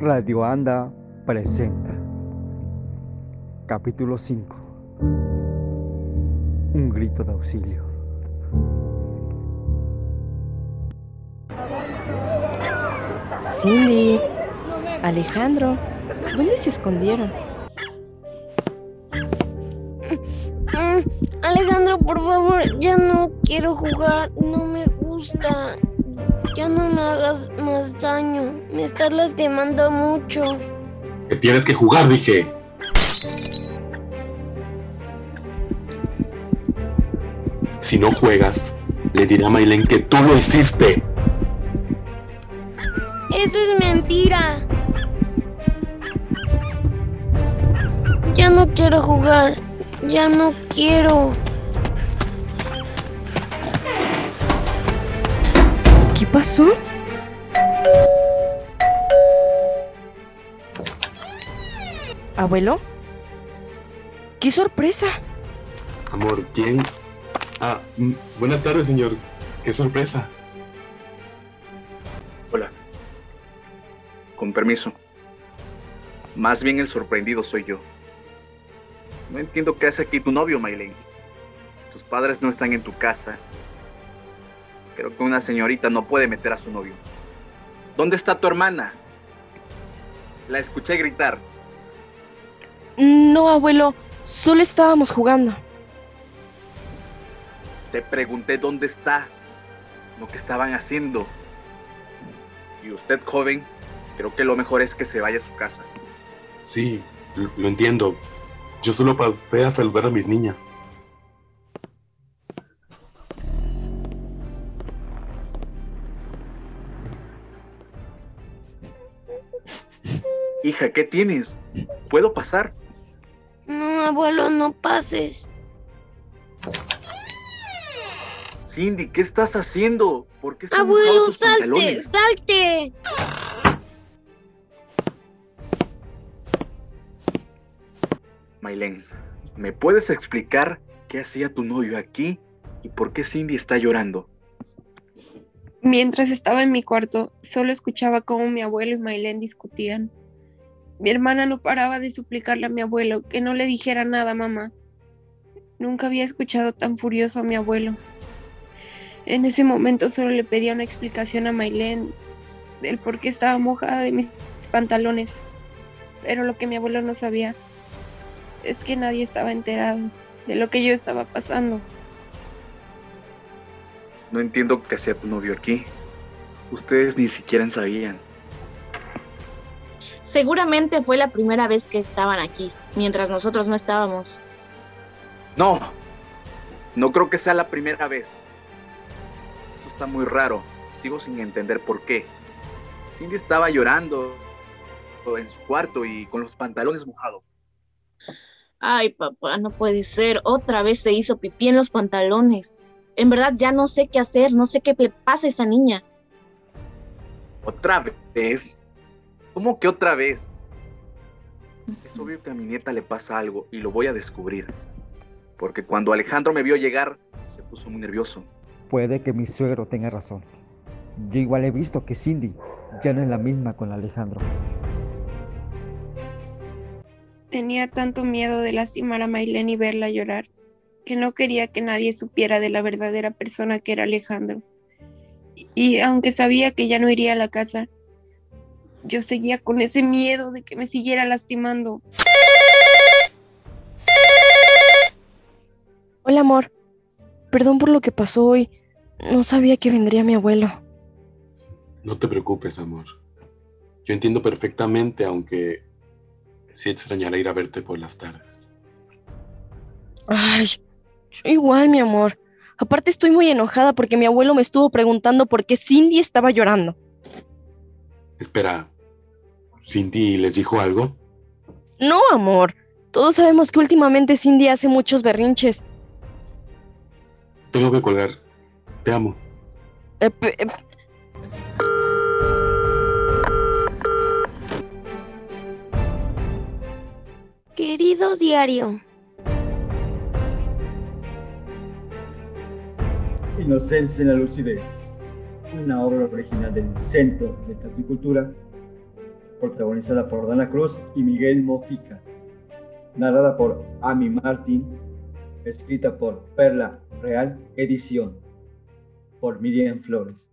Radio Anda presenta Capítulo 5 Un grito de auxilio. Cindy, Alejandro, ¿dónde se escondieron? Alejandro, por favor, ya no quiero jugar, no me gusta. Ya no me hagas más daño, me estás lastimando mucho. Que tienes que jugar, dije. Si no juegas, le diré a Maylen que tú lo hiciste. Eso es mentira. Ya no quiero jugar. Ya no quiero. ¿Qué pasó? ¿Abuelo? ¡Qué sorpresa! Amor, ¿quién? Ah, mm, buenas tardes, señor. Qué sorpresa. Hola. Con permiso. Más bien el sorprendido soy yo. No entiendo qué hace aquí tu novio, Maylene. Si tus padres no están en tu casa, creo que una señorita no puede meter a su novio. ¿Dónde está tu hermana? La escuché gritar. No, abuelo, solo estábamos jugando. Te pregunté dónde está, lo que estaban haciendo. Y usted, joven, creo que lo mejor es que se vaya a su casa. Sí, lo, entiendo. Yo solo pasé a saludar a mis niñas. Hija, ¿qué tienes? ¿Puedo pasar? No, abuelo, no pases. Cindy, ¿qué estás haciendo? ¿Por qué están Abuelo, tus salte, pantalones? salte. Maylen, ¿me puedes explicar qué hacía tu novio aquí y por qué Cindy está llorando? Mientras estaba en mi cuarto, solo escuchaba cómo mi abuelo y Maylén discutían. Mi hermana no paraba de suplicarle a mi abuelo que no le dijera nada mamá. Nunca había escuchado tan furioso a mi abuelo. En ese momento solo le pedía una explicación a Maylén del por qué estaba mojada de mis pantalones. Pero lo que mi abuelo no sabía es que nadie estaba enterado de lo que yo estaba pasando. No entiendo qué hacía tu novio aquí. Ustedes ni siquiera sabían. Seguramente fue la primera vez que estaban aquí, mientras nosotros no estábamos. No, no creo que sea la primera vez. Eso está muy raro. Sigo sin entender por qué. Cindy estaba llorando en su cuarto y con los pantalones mojados. Ay, papá, no puede ser. Otra vez se hizo pipí en los pantalones. En verdad ya no sé qué hacer, no sé qué le pasa a esa niña. ¿Otra vez? ¿Cómo que otra vez? Es obvio que a mi nieta le pasa algo y lo voy a descubrir. Porque cuando Alejandro me vio llegar, se puso muy nervioso. Puede que mi suegro tenga razón. Yo igual he visto que Cindy ya no es la misma con Alejandro. Tenía tanto miedo de lastimar a Maylene y verla llorar, que no quería que nadie supiera de la verdadera persona que era Alejandro. Y, y aunque sabía que ya no iría a la casa, yo seguía con ese miedo de que me siguiera lastimando. Hola, amor. Perdón por lo que pasó hoy. No sabía que vendría mi abuelo. No te preocupes, amor. Yo entiendo perfectamente, aunque sí extrañaré ir a verte por las tardes. Ay, yo igual, mi amor. Aparte estoy muy enojada porque mi abuelo me estuvo preguntando por qué Cindy estaba llorando. Espera, ¿Cindy les dijo algo? No, amor. Todos sabemos que últimamente Cindy hace muchos berrinches. Tengo que colgar. Te amo. Eh, eh, Querido diario, Inocencia en la lucidez, una obra original del Centro de Teatro y Cultura protagonizada por Dana Cruz y Miguel Mojica, narrada por Amy Martin, escrita por Perla Real, edición por Miriam Flores.